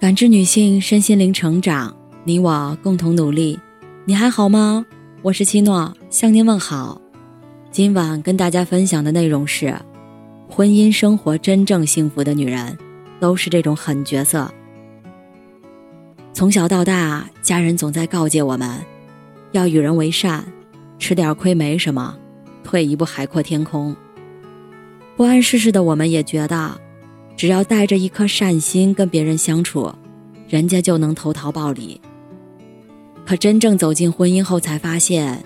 感知女性身心灵成长，你我共同努力。你还好吗？我是七诺，向您问好。今晚跟大家分享的内容是：婚姻生活真正幸福的女人，都是这种狠角色。从小到大，家人总在告诫我们，要与人为善，吃点亏没什么，退一步海阔天空。不谙世事的我们也觉得。只要带着一颗善心跟别人相处，人家就能投桃报李。可真正走进婚姻后，才发现，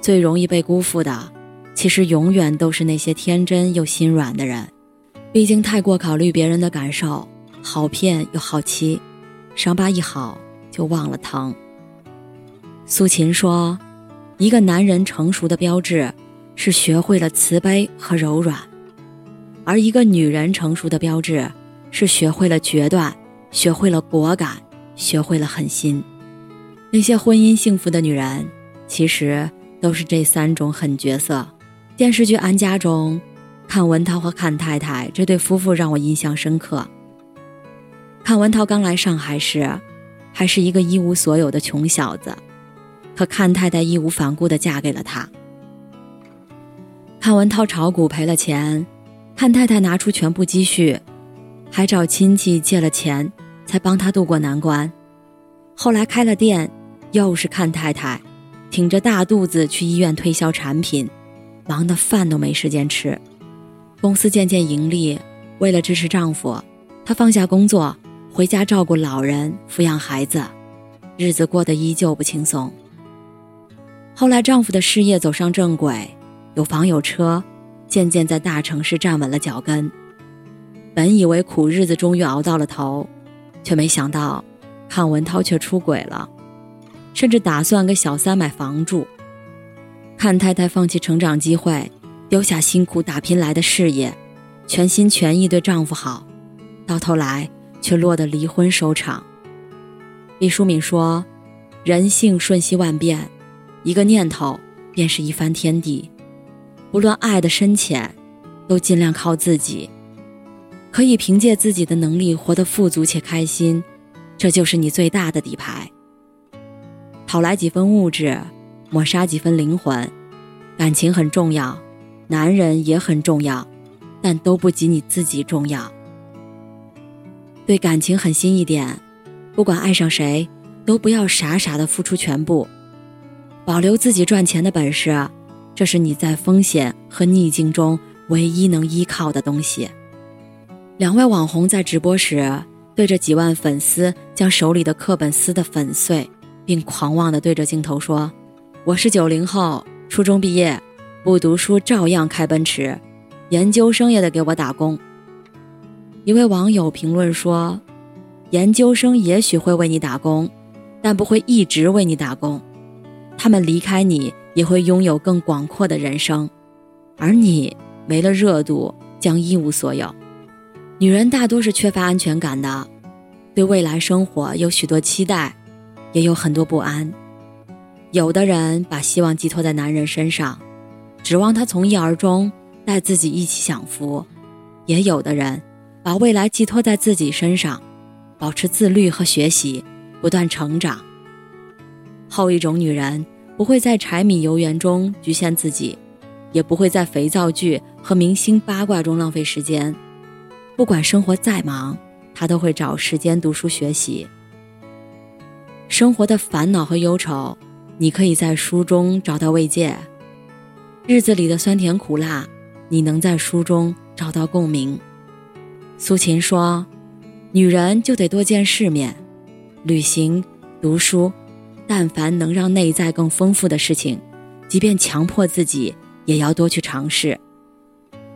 最容易被辜负的，其实永远都是那些天真又心软的人。毕竟太过考虑别人的感受，好骗又好欺，伤疤一好就忘了疼。苏秦说：“一个男人成熟的标志，是学会了慈悲和柔软。”而一个女人成熟的标志，是学会了决断，学会了果敢，学会了狠心。那些婚姻幸福的女人，其实都是这三种狠角色。电视剧《安家》中，阚文涛和阚太太这对夫妇让我印象深刻。阚文涛刚来上海时，还是一个一无所有的穷小子，可阚太太义无反顾地嫁给了他。阚文涛炒股赔了钱。阚太太拿出全部积蓄，还找亲戚借了钱，才帮他渡过难关。后来开了店，又是阚太太，挺着大肚子去医院推销产品，忙得饭都没时间吃。公司渐渐盈利，为了支持丈夫，她放下工作，回家照顾老人、抚养孩子，日子过得依旧不轻松。后来丈夫的事业走上正轨，有房有车。渐渐在大城市站稳了脚跟，本以为苦日子终于熬到了头，却没想到，阚文涛却出轨了，甚至打算给小三买房住。阚太太放弃成长机会，丢下辛苦打拼来的事业，全心全意对丈夫好，到头来却落得离婚收场。毕淑敏说：“人性瞬息万变，一个念头便是一番天地。”无论爱的深浅，都尽量靠自己。可以凭借自己的能力活得富足且开心，这就是你最大的底牌。讨来几分物质，抹杀几分灵魂。感情很重要，男人也很重要，但都不及你自己重要。对感情狠心一点，不管爱上谁，都不要傻傻的付出全部，保留自己赚钱的本事。这是你在风险和逆境中唯一能依靠的东西。两位网红在直播时，对着几万粉丝，将手里的课本撕得粉碎，并狂妄地对着镜头说：“我是九零后，初中毕业，不读书照样开奔驰，研究生也得给我打工。”一位网友评论说：“研究生也许会为你打工，但不会一直为你打工，他们离开你。”也会拥有更广阔的人生，而你没了热度，将一无所有。女人大多是缺乏安全感的，对未来生活有许多期待，也有很多不安。有的人把希望寄托在男人身上，指望他从一而终，带自己一起享福；也有的人把未来寄托在自己身上，保持自律和学习，不断成长。后一种女人。不会在柴米油盐中局限自己，也不会在肥皂剧和明星八卦中浪费时间。不管生活再忙，他都会找时间读书学习。生活的烦恼和忧愁，你可以在书中找到慰藉；日子里的酸甜苦辣，你能在书中找到共鸣。苏秦说：“女人就得多见世面，旅行，读书。”但凡能让内在更丰富的事情，即便强迫自己，也要多去尝试。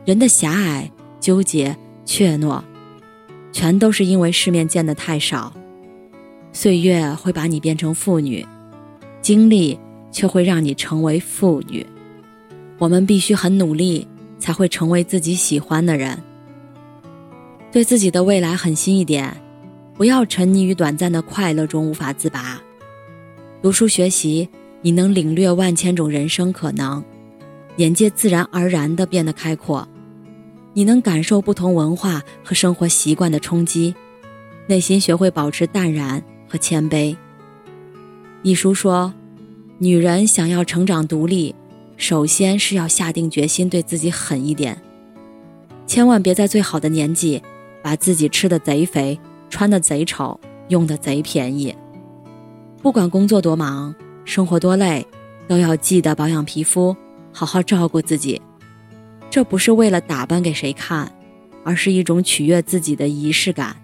人的狭隘、纠结、怯懦，全都是因为世面见得太少。岁月会把你变成妇女，经历却会让你成为妇女。我们必须很努力，才会成为自己喜欢的人。对自己的未来狠心一点，不要沉溺于短暂的快乐中无法自拔。读书学习，你能领略万千种人生可能，眼界自然而然地变得开阔；你能感受不同文化和生活习惯的冲击，内心学会保持淡然和谦卑。一书说，女人想要成长独立，首先是要下定决心对自己狠一点，千万别在最好的年纪，把自己吃的贼肥，穿的贼丑，用的贼便宜。不管工作多忙，生活多累，都要记得保养皮肤，好好照顾自己。这不是为了打扮给谁看，而是一种取悦自己的仪式感。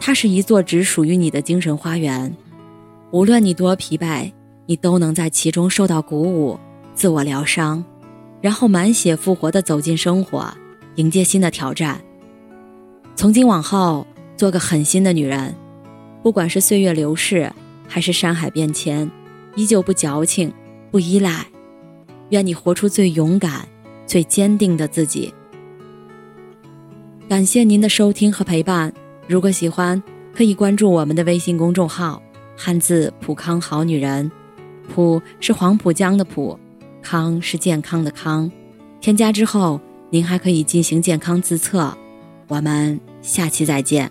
它是一座只属于你的精神花园。无论你多疲惫，你都能在其中受到鼓舞，自我疗伤，然后满血复活地走进生活，迎接新的挑战。从今往后，做个狠心的女人，不管是岁月流逝，还是山海变迁，依旧不矫情，不依赖。愿你活出最勇敢、最坚定的自己。感谢您的收听和陪伴。如果喜欢，可以关注我们的微信公众号。汉字普康好女人，普是黄浦江的浦，康是健康的康。添加之后，您还可以进行健康自测。我们下期再见。